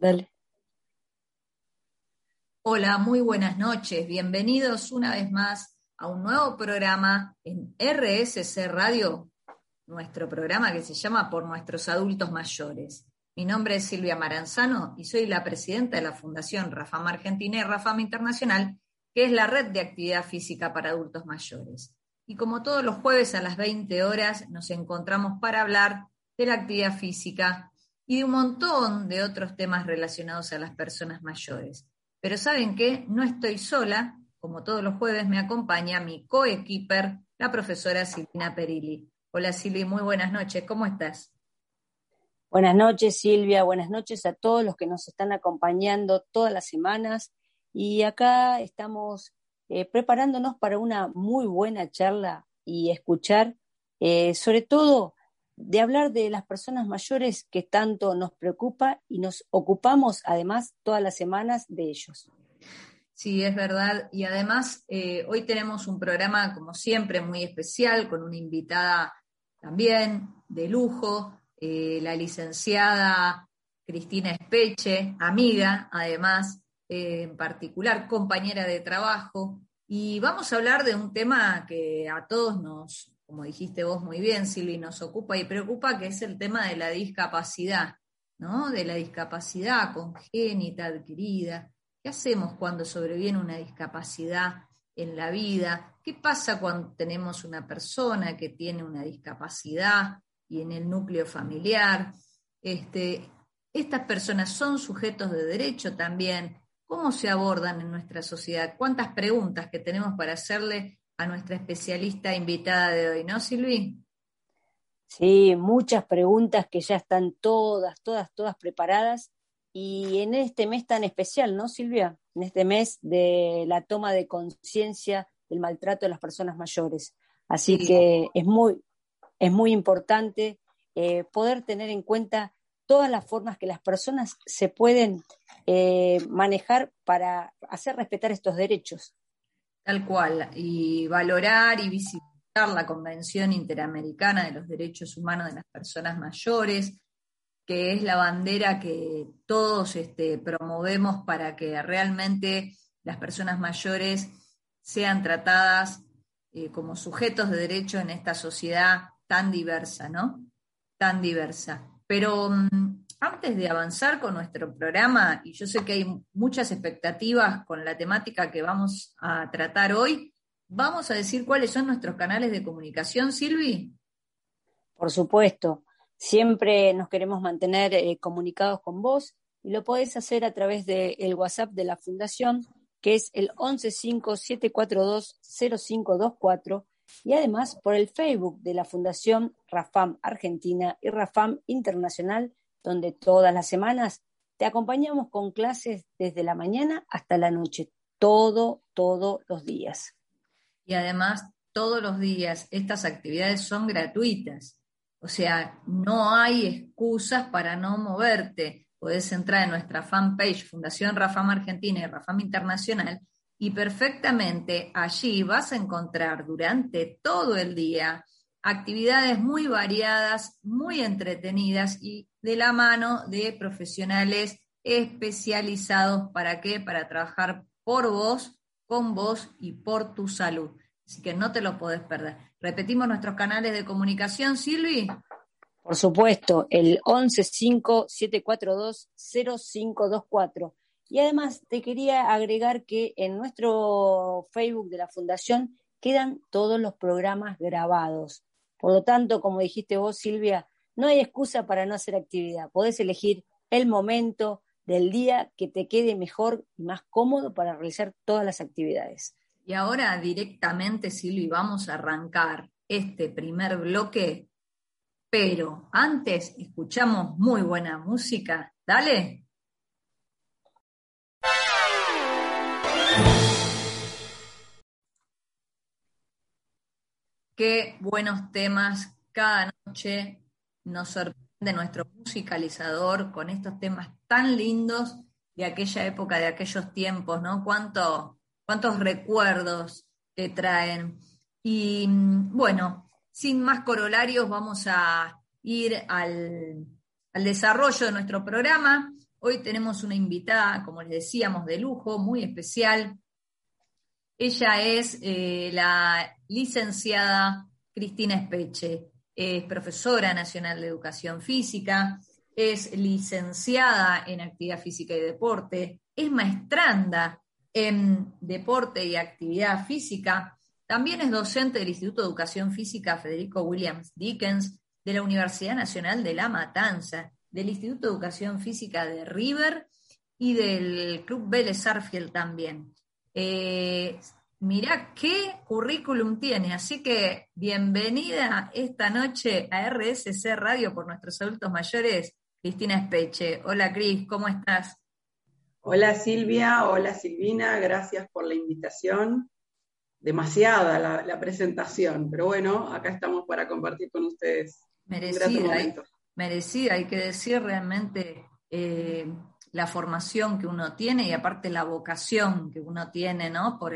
Dale. Hola, muy buenas noches. Bienvenidos una vez más a un nuevo programa en RSC Radio, nuestro programa que se llama Por nuestros adultos mayores. Mi nombre es Silvia Maranzano y soy la presidenta de la Fundación Rafam Argentina y Rafam Internacional, que es la red de actividad física para adultos mayores. Y como todos los jueves a las 20 horas nos encontramos para hablar de la actividad física y un montón de otros temas relacionados a las personas mayores. Pero ¿saben qué? No estoy sola, como todos los jueves me acompaña mi coequiper, la profesora Silvina Perilli. Hola Silvi, muy buenas noches, ¿cómo estás? Buenas noches Silvia, buenas noches a todos los que nos están acompañando todas las semanas y acá estamos eh, preparándonos para una muy buena charla y escuchar eh, sobre todo de hablar de las personas mayores que tanto nos preocupa y nos ocupamos además todas las semanas de ellos. Sí, es verdad. Y además, eh, hoy tenemos un programa, como siempre, muy especial, con una invitada también de lujo, eh, la licenciada Cristina Espeche, amiga, además, eh, en particular, compañera de trabajo. Y vamos a hablar de un tema que a todos nos, como dijiste vos muy bien, Silvi, nos ocupa y preocupa, que es el tema de la discapacidad, ¿no? De la discapacidad congénita, adquirida. ¿Qué hacemos cuando sobreviene una discapacidad en la vida? ¿Qué pasa cuando tenemos una persona que tiene una discapacidad y en el núcleo familiar? Este, estas personas son sujetos de derecho también. ¿Cómo se abordan en nuestra sociedad? ¿Cuántas preguntas que tenemos para hacerle a nuestra especialista invitada de hoy, ¿no, Silvi? Sí, muchas preguntas que ya están todas, todas, todas preparadas. Y en este mes tan especial, ¿no, Silvia? En este mes de la toma de conciencia del maltrato de las personas mayores. Así que es muy, es muy importante eh, poder tener en cuenta todas las formas que las personas se pueden eh, manejar para hacer respetar estos derechos. Tal cual, y valorar y visitar la Convención Interamericana de los Derechos Humanos de las Personas Mayores, que es la bandera que todos este, promovemos para que realmente las personas mayores sean tratadas eh, como sujetos de derecho en esta sociedad tan diversa, ¿no? Tan diversa. Pero mm, antes de avanzar con nuestro programa, y yo sé que hay muchas expectativas con la temática que vamos a tratar hoy, vamos a decir cuáles son nuestros canales de comunicación, Silvi. Por supuesto, siempre nos queremos mantener eh, comunicados con vos y lo podés hacer a través del WhatsApp de la Fundación, que es el 1157420524 y además por el Facebook de la Fundación Rafam Argentina y Rafam Internacional donde todas las semanas te acompañamos con clases desde la mañana hasta la noche, todo, todos los días. Y además, todos los días estas actividades son gratuitas. O sea, no hay excusas para no moverte. Puedes entrar en nuestra fanpage Fundación Rafam Argentina y Rafam Internacional y perfectamente allí vas a encontrar durante todo el día actividades muy variadas, muy entretenidas y de la mano de profesionales especializados. ¿Para qué? Para trabajar por vos, con vos y por tu salud. Así que no te lo podés perder. Repetimos nuestros canales de comunicación, Silvi. Por supuesto, el 1157420524. Y además te quería agregar que en nuestro Facebook de la Fundación quedan todos los programas grabados. Por lo tanto, como dijiste vos, Silvia, no hay excusa para no hacer actividad. Podés elegir el momento del día que te quede mejor y más cómodo para realizar todas las actividades. Y ahora directamente, Silvia, vamos a arrancar este primer bloque, pero antes escuchamos muy buena música. Dale. Qué buenos temas cada noche nos sorprende nuestro musicalizador con estos temas tan lindos de aquella época, de aquellos tiempos, ¿no? ¿Cuánto, cuántos recuerdos te traen. Y bueno, sin más corolarios, vamos a ir al, al desarrollo de nuestro programa. Hoy tenemos una invitada, como les decíamos, de lujo, muy especial. Ella es eh, la licenciada Cristina Espeche, es profesora nacional de educación física, es licenciada en actividad física y deporte, es maestranda en deporte y actividad física, también es docente del Instituto de Educación Física Federico Williams Dickens, de la Universidad Nacional de La Matanza, del Instituto de Educación Física de River y del Club Vélez Arfield también. Eh, mirá qué currículum tiene, así que bienvenida esta noche a RSC Radio por nuestros adultos mayores, Cristina Espeche. Hola Cris, ¿cómo estás? Hola Silvia, hola Silvina, gracias por la invitación. Demasiada la, presentación, pero bueno, acá estamos para compartir con ustedes. Merecida, merecida, hay que decir realmente eh, la formación que uno tiene y aparte la vocación que uno tiene, ¿no? Por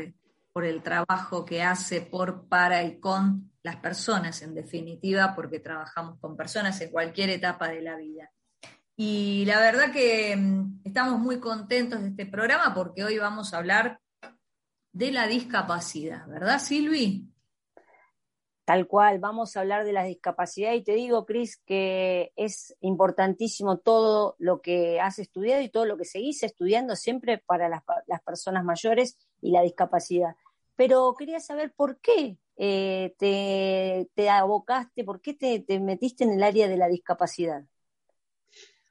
por el trabajo que hace por, para y con las personas, en definitiva, porque trabajamos con personas en cualquier etapa de la vida. Y la verdad que mm, estamos muy contentos de este programa porque hoy vamos a hablar de la discapacidad, ¿verdad, Silvi? Tal cual, vamos a hablar de la discapacidad y te digo, Cris, que es importantísimo todo lo que has estudiado y todo lo que seguís estudiando siempre para las, las personas mayores y la discapacidad. Pero quería saber por qué eh, te, te, abocaste, por qué te, te metiste en el área de la discapacidad.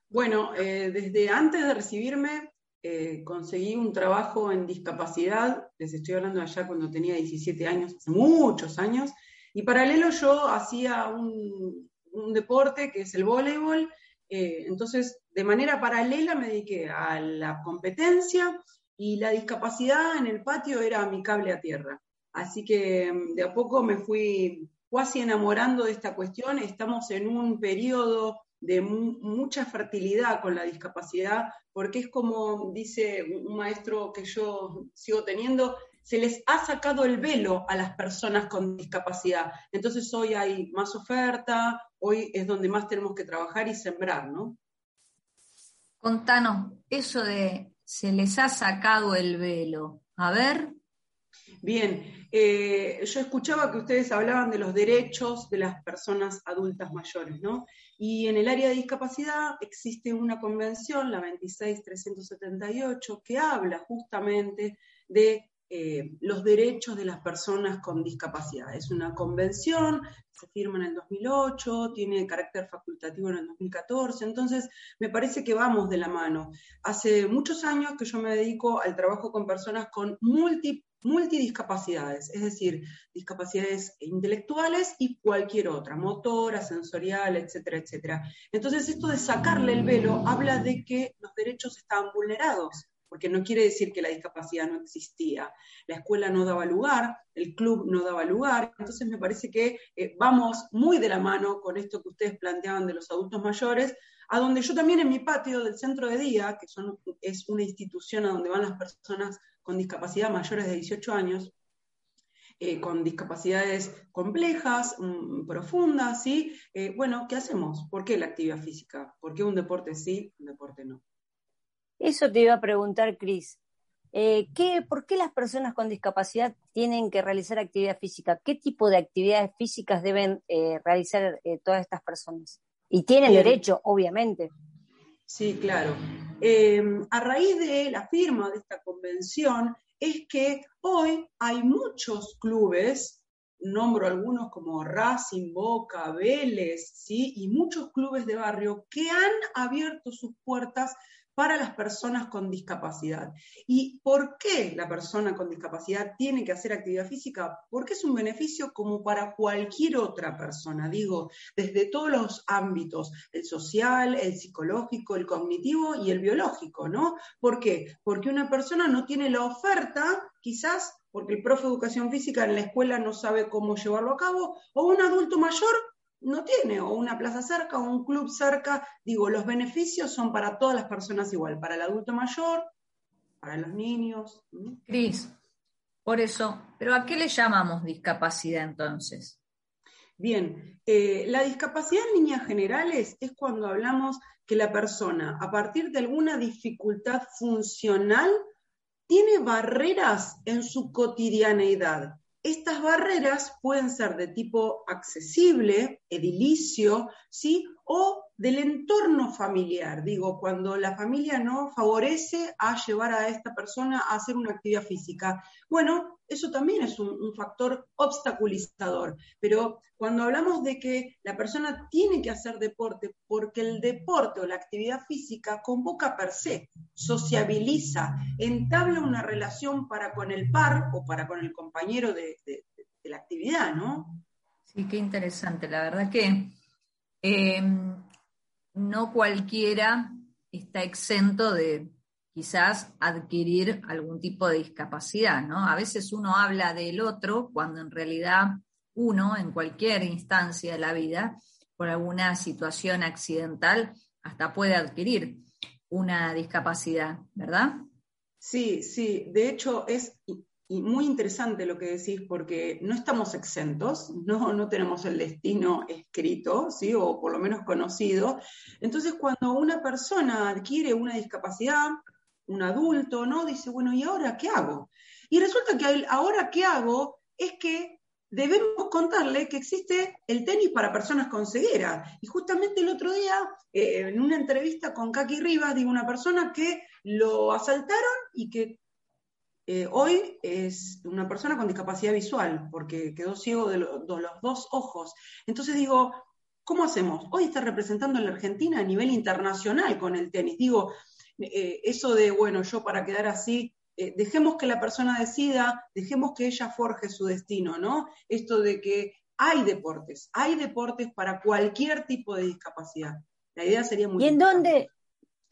Bueno, eh, desde antes de recibirme eh, conseguí un trabajo en discapacidad, les estoy hablando allá cuando tenía 17 años, hace muchos años, y paralelo yo hacía un, deporte que es el voleibol, eh, entonces de manera paralela me dediqué a la competencia y la discapacidad en el patio era mi cable a tierra. Así que mm, de a poco me fui casi enamorando de esta cuestión, estamos en un periodo de mucha fertilidad con la discapacidad, porque es como dice un maestro que yo sigo teniendo, se les ha sacado el velo a las personas con discapacidad. Entonces hoy hay más oferta, hoy es donde más tenemos que trabajar y sembrar, ¿no? Contanos, eso de se les ha sacado el velo. A ver. Bien, eh, yo escuchaba que ustedes hablaban de los derechos de las personas adultas mayores, ¿no? Y en el área de discapacidad existe una convención, la 26378, que habla justamente de eh, los derechos de las personas con discapacidad. Es una convención, se firma en el 2008, tiene carácter facultativo en el 2014, entonces me parece que vamos de la mano. Hace muchos años que yo me dedico al trabajo con personas con multi, multidiscapacidades, es decir, discapacidades intelectuales y cualquier otra, motora, sensorial, etcétera, etcétera. Entonces esto de sacarle el velo habla de que los derechos estaban vulnerados porque no quiere decir que la discapacidad no existía. La escuela no daba lugar, el club no daba lugar, entonces me parece que eh, vamos muy de la mano con esto que ustedes planteaban de los adultos mayores, a donde yo también en mi patio del centro de día, que es una institución a donde van las personas con discapacidad mayores de 18 años, eh, con discapacidades complejas, mm, profundas, ¿sí? Eh, bueno, ¿qué hacemos? ¿Por qué la actividad física? ¿Por qué un deporte sí, un deporte no? Eso te iba a preguntar, Cris. Eh, ¿Por qué las personas con discapacidad tienen que realizar actividad física? ¿Qué tipo de actividades físicas deben eh, realizar eh, todas estas personas? Y tienen derecho, obviamente. Sí, claro. a raíz de la firma de esta convención es que hoy hay muchos clubes, nombro algunos como Racing, Boca, Vélez, ¿sí? y muchos clubes de barrio que han abierto sus puertas para las personas con discapacidad. ¿Y por qué la persona con discapacidad tiene que hacer actividad física? Porque es un beneficio como para cualquier otra persona, digo, desde todos los ámbitos, el social, el psicológico, el cognitivo y el biológico, ¿no? ¿Por qué? Porque una persona no tiene la oferta, quizás porque el profe de educación física en la escuela no sabe cómo llevarlo a cabo, o un adulto mayor no tiene o una plaza cerca o un club cerca. Digo, los beneficios son para todas las personas igual, para el adulto mayor, para los niños. Cris, por eso, ¿pero a qué le llamamos discapacidad entonces? Bien, eh, la discapacidad en líneas generales es cuando hablamos que la persona, a partir de alguna dificultad funcional, tiene barreras en su cotidianeidad. Estas barreras pueden ser de tipo accesible, edilicio, ¿sí? o del entorno familiar, digo, cuando la familia no favorece a llevar a esta persona a hacer una actividad física. Bueno, eso también es un, factor obstaculizador, pero cuando hablamos de que la persona tiene que hacer deporte porque el deporte o la actividad física convoca per se, sociabiliza, entabla una relación para con el par o para con el compañero de, la actividad, ¿no? Sí, qué interesante. La verdad que em, no cualquiera está exento de quizás adquirir algún tipo de discapacidad, ¿no? A veces uno habla del otro cuando en realidad uno, en cualquier instancia de la vida, por alguna situación accidental, hasta puede adquirir una discapacidad, ¿verdad? Sí, sí. De hecho, es y muy interesante lo que decís, porque no estamos exentos, no, no tenemos el destino escrito, ¿sí? o por lo menos conocido. Entonces, cuando una persona adquiere una discapacidad, un adulto, ¿no? Dice, bueno, ¿y ahora qué hago? Y resulta que ahora qué hago es que debemos contarle que existe el tenis para personas con ceguera. Y justamente el otro día, eh, en una entrevista con Kaki Rivas, digo, una persona que lo asaltaron y que eh, hoy es una persona con discapacidad visual, porque quedó ciego de, los dos ojos. Entonces digo, ¿cómo hacemos? Hoy está representando a la Argentina a nivel internacional con el tenis. Digo, eh, eso de, bueno, yo para quedar así, eh, dejemos que la persona decida, dejemos que ella forje su destino, ¿no? Esto de que hay deportes, hay deportes para cualquier tipo de discapacidad. La idea sería muy... ¿Y en dónde,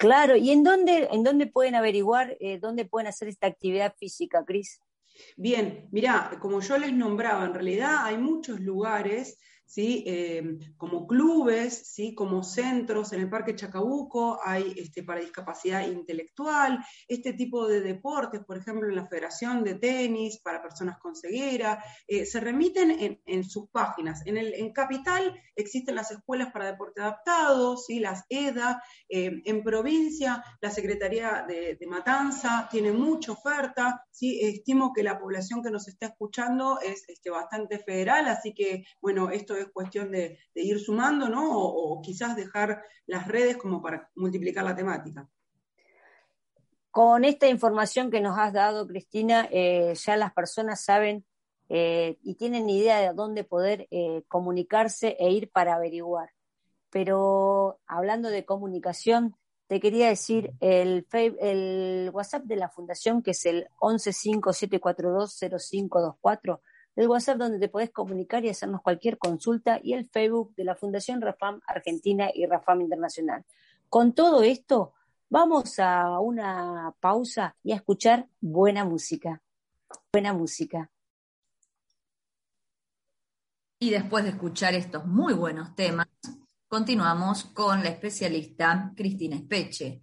Claro, ¿y en dónde, en dónde pueden averiguar eh, dónde pueden hacer esta actividad física, Cris? Bien, mira, como yo les nombraba, en realidad hay muchos lugares ¿sí? Eh, como clubes, ¿sí? como centros en el Parque Chacabuco, hay este, para discapacidad intelectual, este tipo de deportes, por ejemplo, en la Federación de Tenis para personas con ceguera, eh, se remiten en, sus páginas. En, el, en Capital existen las escuelas para deporte adaptado, ¿sí? las EDA, eh, en provincia la Secretaría de, Matanza tiene mucha oferta, ¿sí? estimo que la población que nos está escuchando es este, bastante federal, así que, bueno, esto es cuestión de, ir sumando, ¿no? O, quizás dejar las redes como para multiplicar la temática. Con esta información que nos has dado, Cristina, eh, ya las personas saben eh, y tienen idea de dónde poder eh, comunicarse e ir para averiguar. Pero hablando de comunicación, te quería decir el, el WhatsApp de la Fundación, que es el 1157420524, el WhatsApp donde te podés comunicar y hacernos cualquier consulta y el Facebook de la Fundación Rafam Argentina y Rafam Internacional. Con todo esto, vamos a una pausa y a escuchar buena música. Buena música. Y después de escuchar estos muy buenos temas, continuamos con la especialista Cristina Espeche.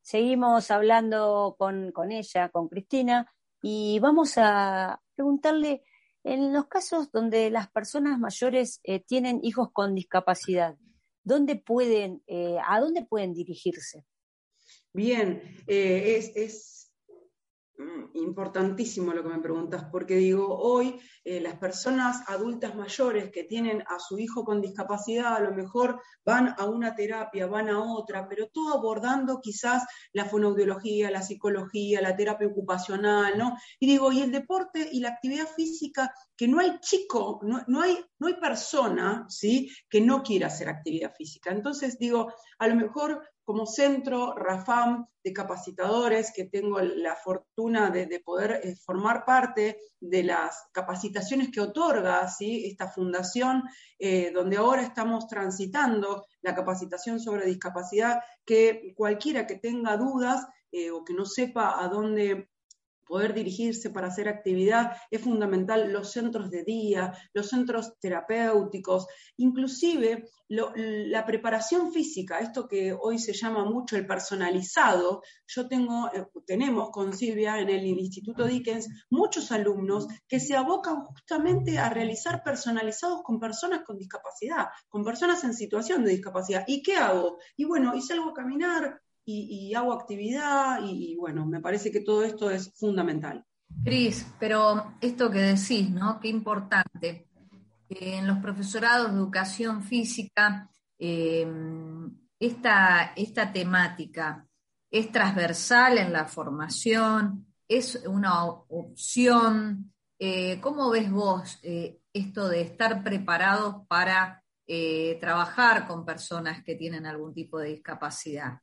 Seguimos hablando con, con ella, con Cristina, y vamos a preguntarle, en los casos donde las personas mayores eh, tienen hijos con discapacidad, ¿dónde pueden, eh, ¿a dónde pueden dirigirse? Bien, eh, es, importantísimo lo que me preguntas, porque digo, hoy eh, las personas adultas mayores que tienen a su hijo con discapacidad, a lo mejor van a una terapia, van a otra, pero todo abordando quizás la fonoaudiología, la psicología, la terapia ocupacional, ¿no? Y digo, y el deporte y la actividad física, que no hay chico, no, no hay, no hay persona, ¿sí?, que no quiera hacer actividad física. Entonces digo, a lo mejor como centro RAFAM de capacitadores, que tengo la fortuna de, poder eh, formar parte de las capacitaciones que otorga ¿sí? esta fundación, eh, donde ahora estamos transitando la capacitación sobre discapacidad, que cualquiera que tenga dudas eh, o que no sepa a dónde poder dirigirse para hacer actividad, es fundamental los centros de día, los centros terapéuticos, inclusive la preparación física, esto que hoy se llama mucho el personalizado. Yo tengo, eh, tenemos con Silvia en el Instituto Dickens muchos alumnos que se abocan justamente a realizar personalizados con personas con discapacidad, con personas en situación de discapacidad. ¿Y qué hago? Y bueno, y salgo a caminar, y, hago actividad y, bueno, me parece que todo esto es fundamental. Cris, pero esto que decís, ¿no? Qué importante. en los profesorados de educación física, eh, esta, esta temática es transversal en la formación, es una opción. Eh, ¿Cómo ves vos eh, esto de estar preparados para trabajar con personas que tienen algún tipo de discapacidad?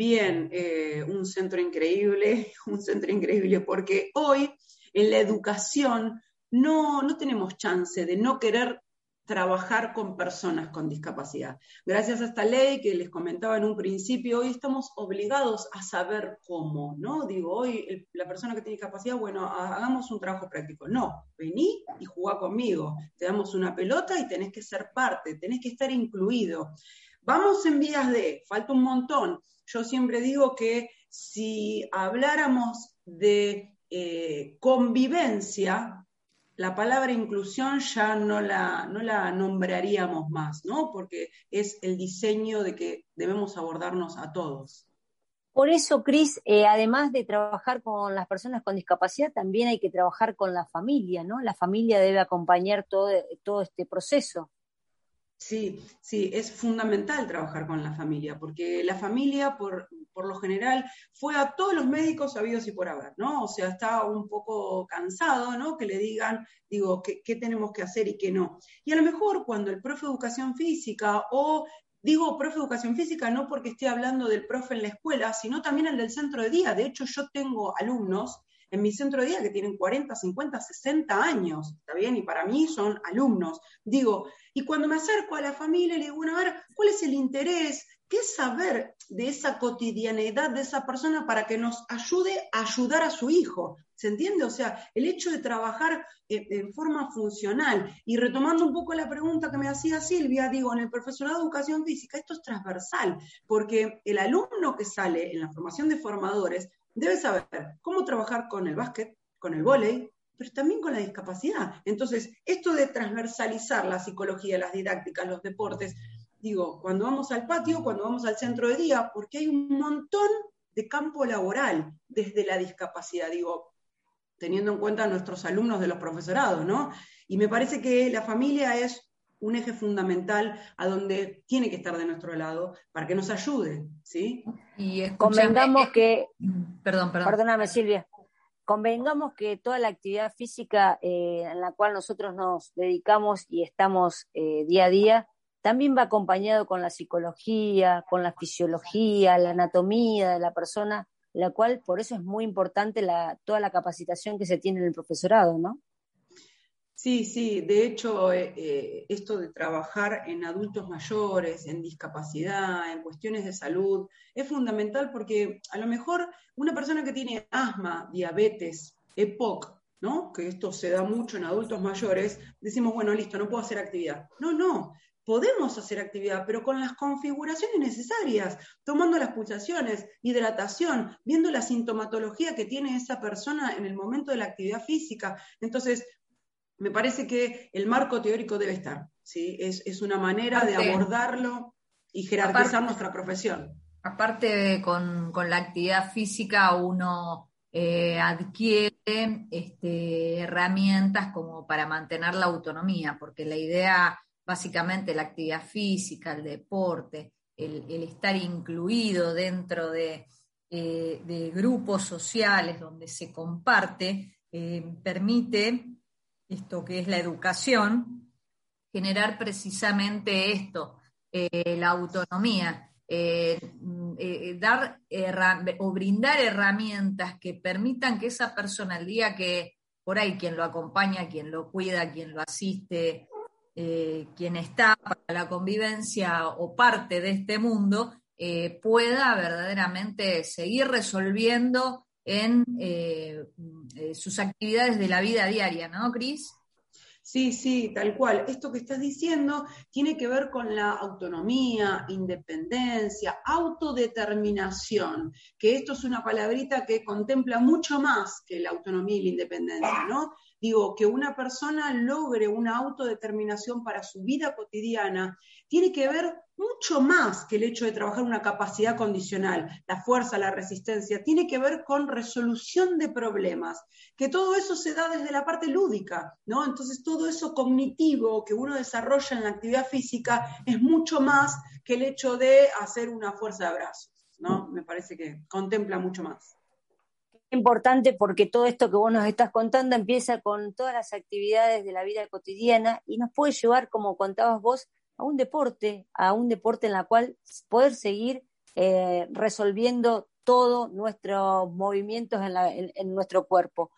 Bien eh, un centro increíble, un centro increíble, porque hoy en la educación no, no tenemos chance de no querer trabajar con personas con discapacidad. Gracias a esta ley que les comentaba en un principio, hoy estamos obligados a saber cómo, ¿no? Digo, hoy la persona que tiene discapacidad, bueno, hagamos un trabajo práctico. No, vení y jugá conmigo. Te damos una pelota y tenés que ser parte, tenés que estar incluido. Vamos en vías de, falta un montón, yo siempre digo que si habláramos de eh, convivencia, la palabra inclusión ya no la, no la nombraríamos más, ¿no? Porque es el diseño de que debemos abordarnos a todos. Por eso, Cris, eh, además de trabajar con las personas con discapacidad, también hay que trabajar con la familia, ¿no? La familia debe acompañar todo, todo este proceso. Sí, sí, es fundamental trabajar con la familia, porque la familia, por, lo general, fue a todos los médicos sabidos y por haber, ¿no? O sea, está un poco cansado, ¿no? Que le digan, digo, qué, qué tenemos que hacer y qué no. Y a lo mejor cuando el profe de educación física o Digo profe de educación física no porque esté hablando del profe en la escuela, sino también el del centro de día. De hecho, yo tengo alumnos en mi centro de día que tienen 40, 50, 60 años, ¿está bien? Y para mí son alumnos. Digo, y cuando me acerco a la familia, le digo, bueno, a ver, ¿cuál es el interés? ¿Qué saber de esa cotidianidad de esa persona para que nos ayude a ayudar a su hijo? ¿Se entiende? O sea, el hecho de trabajar eh, en forma funcional. Y retomando un poco la pregunta que me hacía Silvia, digo, en el profesorado de educación física, esto es transversal, porque el alumno que sale en la formación de formadores debe saber cómo trabajar con el básquet, con el vóley, pero también con la discapacidad. Entonces, esto de transversalizar la psicología, las didácticas, los deportes, digo, cuando vamos al patio, cuando vamos al centro de día, porque hay un montón de campo laboral desde la discapacidad, digo, teniendo en cuenta a nuestros alumnos de los profesorados, ¿no? Y me parece que la familia es un eje fundamental a donde tiene que estar de nuestro lado para que nos ayude, ¿sí? Y convengamos que, perdón, perdón. Perdóname Silvia, convengamos que toda la actividad física eh, en la cual nosotros nos dedicamos y estamos eh, día a día, también va acompañado con la psicología, con la fisiología, la anatomía de la persona, la cual por eso es muy importante la, toda la capacitación que se tiene en el profesorado, ¿no? Sí, sí, de hecho, eh, eh, esto de trabajar en adultos mayores, en discapacidad, en cuestiones de salud, es fundamental porque a lo mejor una persona que tiene asma, diabetes, EPOC, ¿no? Que esto se da mucho en adultos mayores, decimos, bueno, listo, no puedo hacer actividad. No, no, podemos hacer actividad, pero con las configuraciones necesarias, tomando las pulsaciones, hidratación, viendo la sintomatología que tiene esa persona en el momento de la actividad física. Entonces, me parece que el marco teórico debe estar, ¿sí? Es, una manera de abordarlo y jerarquizar nuestra profesión. Aparte, con, la actividad física uno eh, adquiere este, herramientas como para mantener la autonomía, porque la idea, básicamente, la actividad física, el deporte, el, estar incluido dentro de, eh, grupos sociales donde se comparte, eh, permite esto que es la educación, generar precisamente esto, eh, la autonomía, eh, eh, dar o brindar herramientas que permitan que esa persona, el día que por ahí quien lo acompaña, quien lo cuida, quien lo asiste, quien está para la convivencia o parte de este mundo, pueda verdaderamente seguir resolviendo en eh, eh, sus actividades de la vida diaria, ¿no, Cris? Sí, sí, tal cual. Esto que estás diciendo tiene que ver con la autonomía, independencia, autodeterminación, que esto es una palabrita que contempla mucho más que la autonomía y la independencia, ¿no? Digo, que una persona logre una autodeterminación para su vida cotidiana tiene que ver mucho más que el hecho de trabajar una capacidad condicional, la fuerza, la resistencia, tiene que ver con resolución de problemas, que todo eso se da desde la parte lúdica, ¿no? Entonces todo eso cognitivo que uno desarrolla en la actividad física es mucho más que el hecho de hacer una fuerza de brazos, ¿no? Me parece que contempla mucho más importante porque todo esto que vos nos estás contando empieza con todas las actividades de la vida cotidiana y nos puede llevar, como contabas vos, a un deporte, a un deporte en la cual poder seguir eh, resolviendo todos nuestros movimientos en, nuestro cuerpo.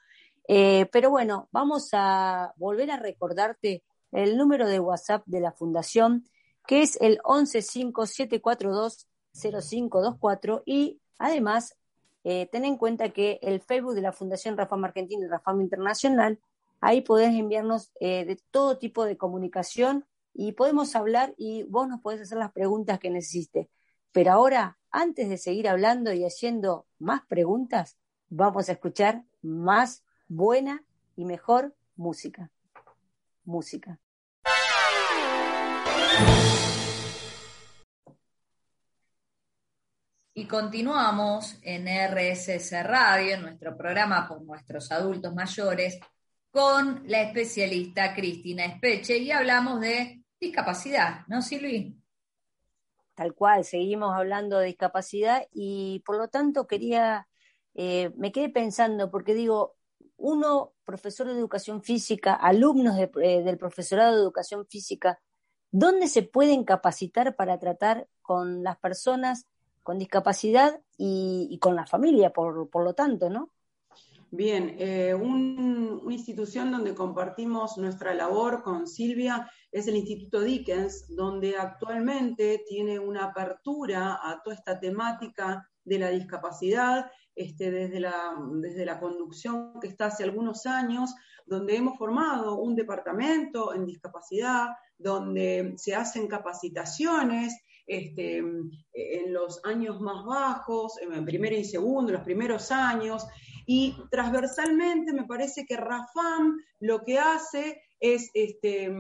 Eh, pero bueno, vamos a volver a recordarte el número de WhatsApp de la Fundación, que es el 1157420524 y además eh, ten en cuenta que el Facebook de la Fundación Rafam Argentina y Rafam Internacional, ahí podés enviarnos eh, de todo tipo de comunicación y podemos hablar y vos nos podés hacer las preguntas que necesites. Pero ahora, antes de seguir hablando y haciendo más preguntas, vamos a escuchar más buena y mejor música. Música. Y continuamos en RSS Radio, en nuestro programa por nuestros adultos mayores, con la especialista Cristina Espeche y hablamos de discapacidad, ¿no, Silvi? Tal cual, seguimos hablando de discapacidad y por lo tanto quería, eh, me quedé pensando, porque digo, uno, profesor de educación física, alumnos eh, del profesorado de educación física, ¿dónde se pueden capacitar para tratar con las personas con discapacidad y, con la familia, por, lo tanto, ¿no? Bien, eh, una institución donde compartimos nuestra labor con Silvia es el Instituto Dickens, donde actualmente tiene una apertura a toda esta temática de la discapacidad, este, desde, la, desde la conducción que está hace algunos años, donde hemos formado un departamento en discapacidad, donde se hacen capacitaciones este, en los años más bajos, en primero y segundo, los primeros años, y transversalmente me parece que Rafam lo que hace es este,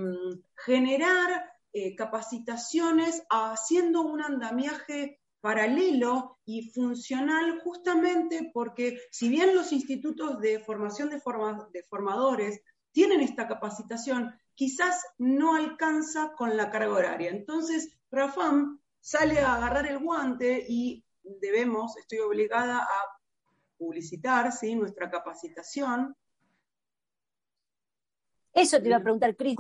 generar eh, capacitaciones haciendo un andamiaje paralelo y funcional justamente porque si bien los institutos de formación de, de formadores tienen esta capacitación, quizás no alcanza con la carga horaria. Entonces, Rafam sale a agarrar el guante y debemos, estoy obligada a publicitar ¿sí? nuestra capacitación. Eso te iba a preguntar, Cris,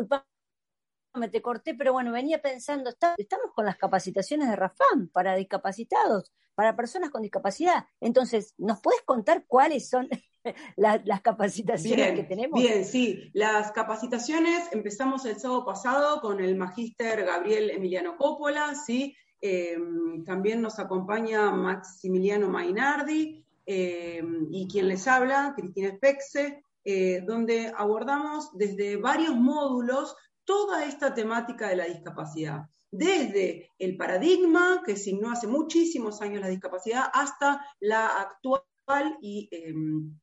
me te corté, pero bueno, venía pensando, estamos con las capacitaciones de Rafam para discapacitados, para personas con discapacidad. Entonces, ¿nos puedes contar cuáles son las capacitaciones que tenemos? Bien, sí. Las capacitaciones empezamos el sábado pasado con el magíster Gabriel Emiliano Coppola, ¿sí? Eh, también nos acompaña Maximiliano Mainardi eh, y quien les habla, Cristina Spexe, eh, donde abordamos desde varios módulos toda esta temática de la discapacidad, desde el paradigma que signó hace muchísimos años la discapacidad hasta la actual y em,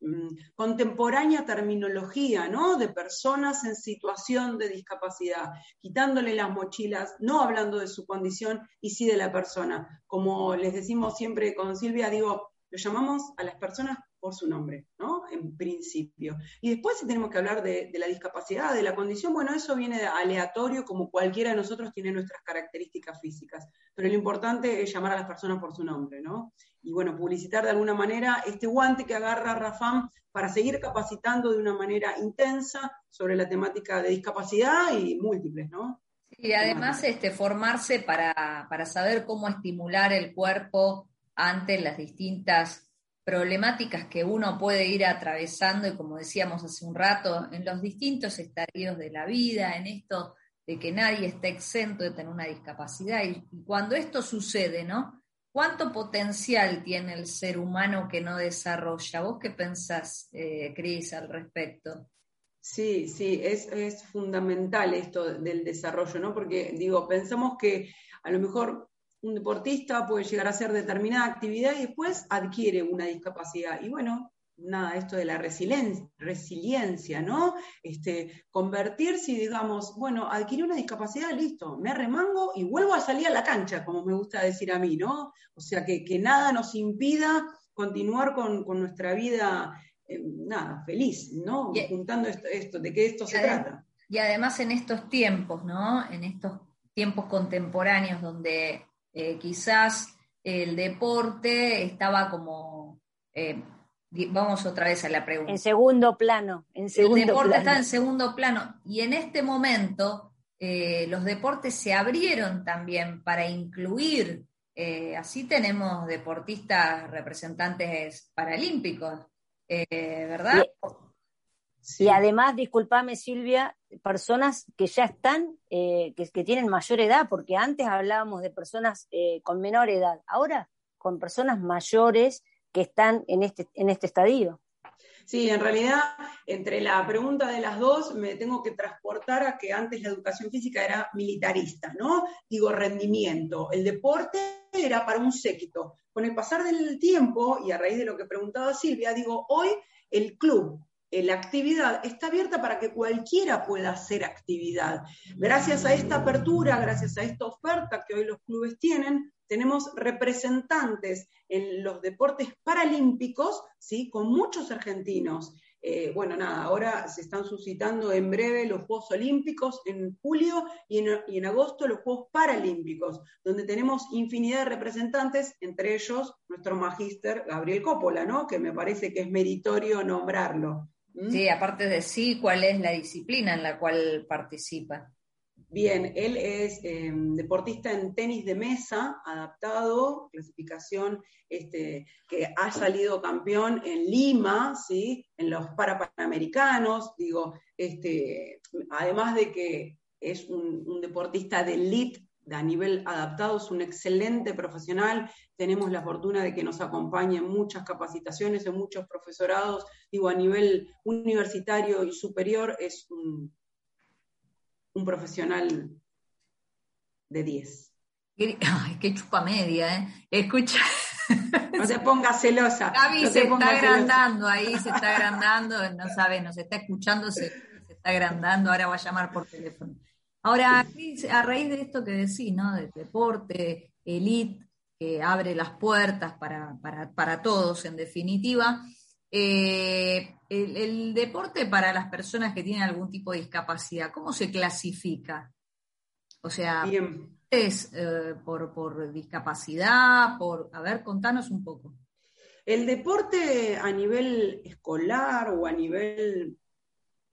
mm, contemporánea terminología ¿no? de personas en situación de discapacidad, quitándole las mochilas, no hablando de su condición y sí de la persona. Como les decimos siempre con Silvia, digo, lo llamamos a las personas por su nombre, ¿no? En principio. Y después si tenemos que hablar de, la discapacidad, de la condición, bueno, eso viene aleatorio, como cualquiera de nosotros tiene nuestras características físicas. Pero lo importante es llamar a las personas por su nombre, ¿no? Y bueno, publicitar de alguna manera este guante que agarra Rafam para seguir capacitando de una manera intensa sobre la temática de discapacidad y múltiples, ¿no? Y además este, formarse para, para saber cómo estimular el cuerpo ante las distintas problemáticas que uno puede ir atravesando y como decíamos hace un rato, en los distintos estadios de la vida, en esto de que nadie está exento de tener una discapacidad. Y, cuando esto sucede, ¿no? ¿Cuánto potencial tiene el ser humano que no desarrolla? ¿Vos qué pensás, eh, Cris, al respecto? Sí, sí, es, es, fundamental esto del desarrollo, ¿no? Porque, digo, pensamos que a lo mejor un deportista puede llegar a hacer determinada actividad y después adquiere una discapacidad. Y bueno, nada, esto de la resiliencia, resiliencia ¿no? Este, convertirse y digamos, bueno, adquirí una discapacidad, listo, me arremango y vuelvo a salir a la cancha, como me gusta decir a mí, ¿no? O sea, que, nada nos impida continuar con, nuestra vida, eh, nada, feliz, ¿no? Juntando esto, de qué esto se trata. Y además en estos tiempos, ¿no? En estos tiempos contemporáneos donde eh, quizás el deporte estaba como... Eh, vamos otra vez a la pregunta. En segundo plano. En segundo el deporte está en segundo plano. Y en este momento eh, los deportes se abrieron también para incluir, así tenemos deportistas representantes paralímpicos, ¿verdad? Y, además, discúlpame Silvia, personas que ya están, que, que, tienen mayor edad, porque antes hablábamos de personas con menor edad, ahora con personas mayores que están en este, en este estadio. Sí, en realidad, entre la pregunta de las dos, me tengo que transportar a que antes la educación física era militarista, ¿no? Digo, rendimiento. El deporte era para un séquito. Con el pasar del tiempo, y a raíz de lo que preguntaba Silvia, digo, hoy el club, eh, la actividad está abierta para que cualquiera pueda hacer actividad. Gracias a esta apertura, gracias a esta oferta que hoy los clubes tienen, tenemos representantes en los deportes paralímpicos, ¿sí? con muchos argentinos. Eh, bueno, nada, ahora se están suscitando en breve los Juegos Olímpicos en julio y en, agosto los Juegos Paralímpicos, donde tenemos infinidad de representantes, entre ellos nuestro magíster Gabriel Coppola, ¿no? que me parece que es meritorio nombrarlo. ¿Mm? Sí, aparte de sí, ¿cuál es la disciplina en la cual participa? Bien, él es em, deportista en tenis de mesa, adaptado, clasificación este, que ha salido campeón en Lima, ¿sí? en los Parapanamericanos, digo, este, además de que es un, deportista de elite a nivel adaptado, es un excelente profesional, tenemos la fortuna de que nos acompañe en muchas capacitaciones, en muchos profesorados, digo, a nivel universitario y superior, es un un profesional de 10. Ay, qué chupa media, ¿eh? Escucha. No se ponga celosa. Gaby se está agrandando ahí, se está agrandando, no sabe, nos está escuchando, se, está agrandando, ahora va a llamar por teléfono. Ahora, a raíz de esto que decís, ¿no? Del deporte, elite, que abre las puertas para, para, para todos, en definitiva, eh, el, deporte para las personas que tienen algún tipo de discapacidad, ¿cómo se clasifica? O sea, ¿es eh, por, discapacidad? Por, a ver, contanos un poco. El deporte a nivel escolar o a nivel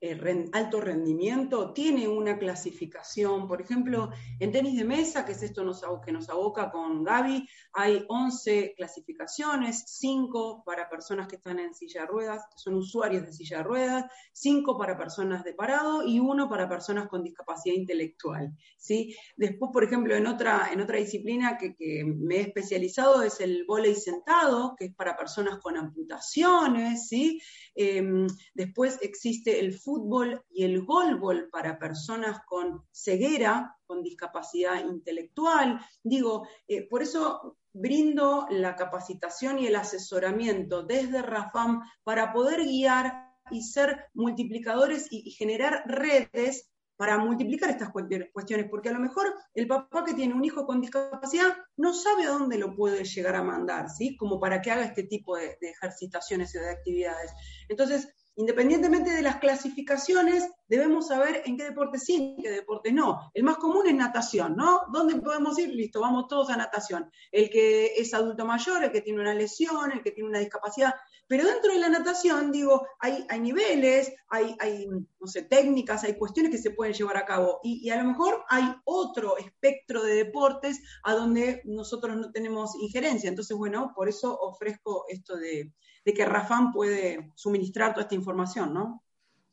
eh, alto rendimiento tiene una clasificación. Por ejemplo, en tenis de mesa, que es esto que nos aboca con Gaby, hay 11 clasificaciones, 5 para personas que están en silla de ruedas, que son usuarios de silla de ruedas, 5 para personas de parado y 1 para personas con discapacidad intelectual. ¿sí? Después, por ejemplo, en otra, en otra disciplina que, me he especializado es el volei sentado, que es para personas con amputaciones. ¿sí? Em, después existe el fútbol fútbol y el golbol para personas con ceguera, con discapacidad intelectual. Digo, eh, por eso brindo la capacitación y el asesoramiento desde RAFAM para poder guiar y ser multiplicadores y, generar redes para multiplicar estas cuestiones, porque a lo mejor el papá que tiene un hijo con discapacidad no sabe a dónde lo puede llegar a mandar, ¿sí? Como para que haga este tipo de, de ejercitaciones y de actividades. Entonces, Independientemente de las clasificaciones, debemos saber en qué deporte sí, en qué deporte no. El más común es natación, ¿no? ¿Dónde podemos ir? Listo, vamos todos a natación. El que es adulto mayor, el que tiene una lesión, el que tiene una discapacidad. Pero dentro de la natación, digo, hay, niveles, hay, no sé, técnicas, hay cuestiones que se pueden llevar a cabo. Y, a lo mejor hay otro espectro de deportes a donde nosotros no tenemos injerencia. Entonces, bueno, por eso ofrezco esto de, de que Rafán puede suministrar toda esta información, ¿no?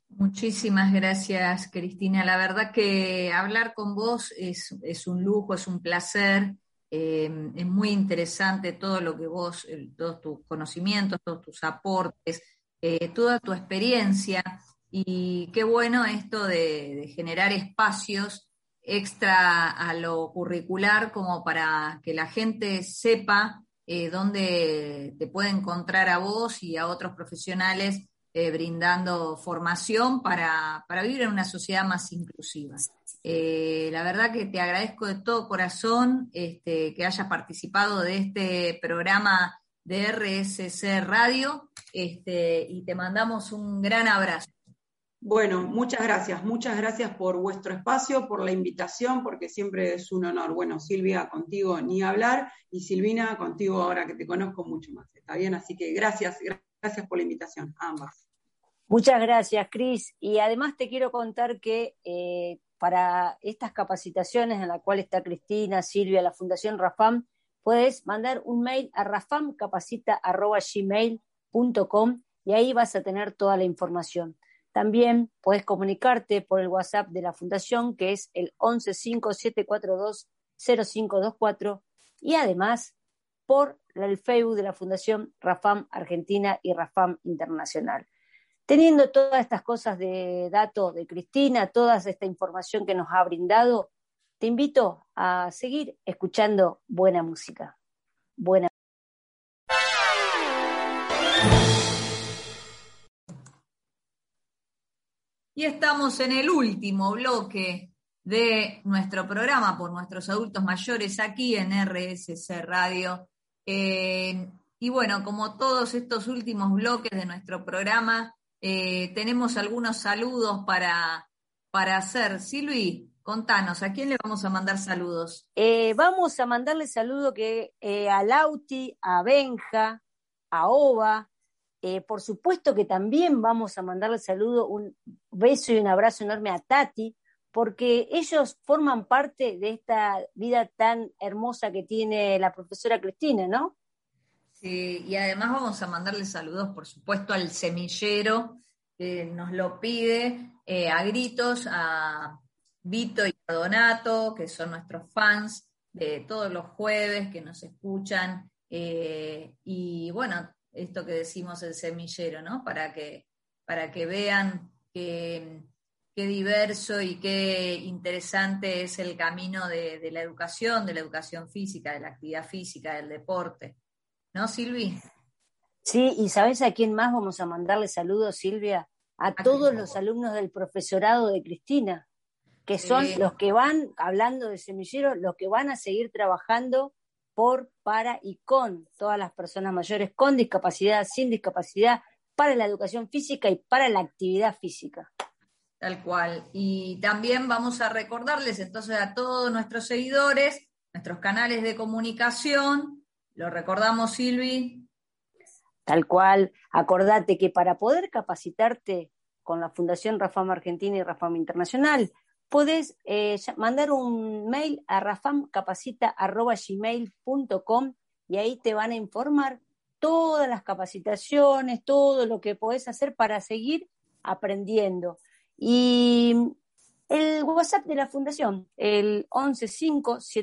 Muchísimas gracias, Cristina. La verdad que hablar con vos es, un lujo, es un placer. Eh, es muy interesante todo lo que vos, todos tus conocimientos, todos tus aportes, eh, toda tu experiencia. Y qué bueno esto de, generar espacios extra a lo curricular como para que la gente sepa eh, dónde te puede encontrar a vos y a otros profesionales eh, brindando formación para, vivir en una sociedad más inclusiva. Eh, la verdad que te agradezco de todo corazón este, que hayas participado de este programa de RSC Radio este, y te mandamos un gran abrazo. Bueno, muchas gracias, muchas gracias por vuestro espacio, por la invitación, porque siempre es un honor. Bueno, Silvia, contigo ni hablar, y Silvina, contigo ahora que te conozco mucho más. ¿Está bien? Así que gracias, gracias por la invitación, ambas. Muchas gracias, Cris. Y además te quiero contar que eh, para estas capacitaciones en la cual está Cristina, Silvia, la Fundación Rafam, puedes mandar un mail a rafamcapacita.gmail.com y ahí vas a tener toda la información. También puedes comunicarte por el WhatsApp de la Fundación, que es el 1157420524, y además por el Facebook de la Fundación Rafam Argentina y Rafam Internacional. Teniendo todas estas cosas de datos de Cristina, toda esta información que nos ha brindado, te invito a seguir escuchando buena música. Buena Y estamos en el último bloque de nuestro programa por nuestros adultos mayores aquí en RSC Radio. Eh, y bueno, como todos estos últimos bloques de nuestro programa, eh, tenemos algunos saludos para, para hacer. Silvi, contanos, ¿a quién le vamos a mandar saludos? Eh, vamos a mandarle saludo que, eh, a Lauti, a Benja, a Ova. por supuesto que también vamos a mandarle saludo, un beso y un abrazo enorme a Tati, porque ellos forman parte de esta vida tan hermosa que tiene la profesora Cristina, ¿no? Sí, y además vamos a mandarle saludos, por supuesto, al semillero que nos lo pide eh, a gritos, a Vito y a Donato, que son nuestros fans de todos los jueves que nos escuchan. Eh, y bueno, esto que decimos el semillero, ¿no? Para que, para que vean qué diverso y qué interesante es el camino de, de la educación, de la educación física, de la actividad física, del deporte. ¿No, Silvi? Sí, y ¿sabes a quién más vamos a mandarle saludos, Silvia? A, todos los alumnos del profesorado de Cristina, que son los que van, hablando de semillero, los que van a seguir trabajando por, para y con todas las personas mayores con discapacidad, sin discapacidad, para la educación física y para la actividad física. Tal cual. Y también vamos a recordarles entonces a todos nuestros seguidores, nuestros canales de comunicación, ¿Lo recordamos, Silvi? Tal cual. Acordate que para poder capacitarte con la Fundación Rafam Argentina y Rafam Internacional, podés eh, mandar un mail a rafamcapacita.gmail.com y ahí te van a informar todas las capacitaciones, todo lo que podés hacer para seguir aprendiendo. Y el WhatsApp de la Fundación, el 115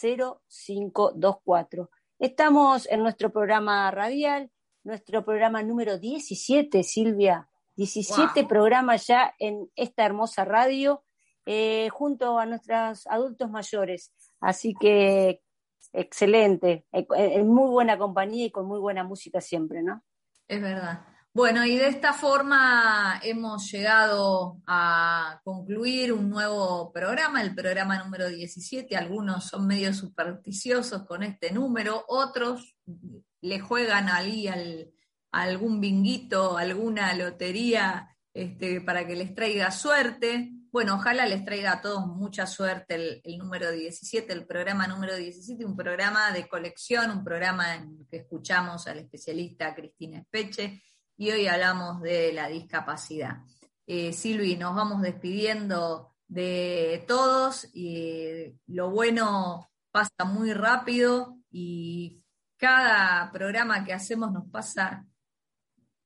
0524. Estamos en nuestro programa radial, nuestro programa número 17, Silvia. 17 programas ya en esta hermosa radio, eh, junto a nuestros adultos mayores. Así que excelente, en muy buena compañía y con muy buena música siempre, ¿no? Es verdad. Bueno, y de esta forma hemos llegado a concluir un nuevo programa, el programa número 17. Algunos son medio supersticiosos con este número, otros le juegan ahí al, algún binguito, alguna lotería este, para que les traiga suerte. Bueno, ojalá les traiga a todos mucha suerte el, el, número 17, el programa número 17, un programa de colección, un programa en el que escuchamos al especialista Cristina Espeche y hoy hablamos de la discapacidad. Eh, Silvi, nos vamos despidiendo de todos y lo bueno pasa muy rápido y cada programa que hacemos nos pasa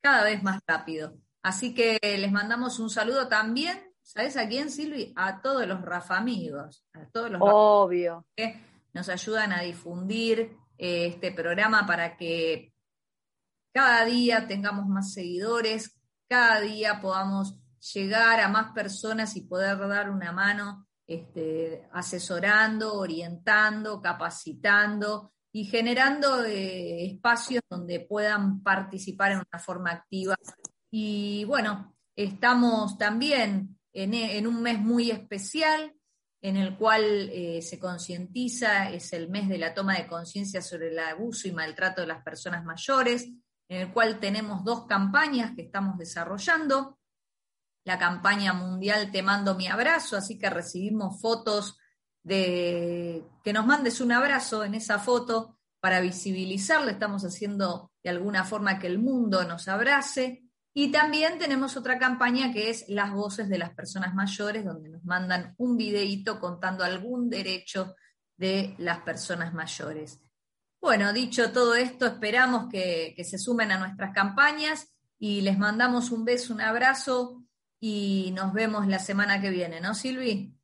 cada vez más rápido. Así que les mandamos un saludo también, ¿sabes a quién, Silvi? A todos los Rafa amigos, a todos los Obvio. que nos ayudan a difundir eh, este programa para que cada día tengamos más seguidores, cada día podamos llegar a más personas y poder dar una mano este, asesorando, orientando, capacitando y generando eh, espacios donde puedan participar en una forma activa. Y bueno, estamos también en, un mes muy especial en el cual eh, se concientiza, es el mes de la toma de conciencia sobre el abuso y maltrato de las personas mayores, en el cual tenemos dos campañas que estamos desarrollando. La campaña mundial Te mando mi abrazo, así que recibimos fotos de que nos mandes un abrazo en esa foto para visibilizarlo, estamos haciendo de alguna forma que el mundo nos abrace. Y también tenemos otra campaña que es Las voces de las personas mayores, donde nos mandan un videíto contando algún derecho de las personas mayores. Bueno, dicho todo esto, esperamos que, que se sumen a nuestras campañas y les mandamos un beso, un abrazo y nos vemos la semana que viene, ¿no, Silvi?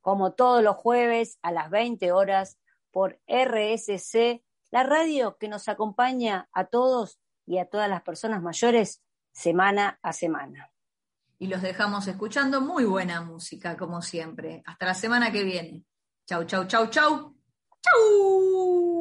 Como todos los jueves a las 20 horas por RSC, la radio que nos acompaña a todos y a todas las personas mayores semana a semana. Y los dejamos escuchando muy buena música, como siempre. Hasta la semana que viene. Chau, chau, chau, chau. Chau.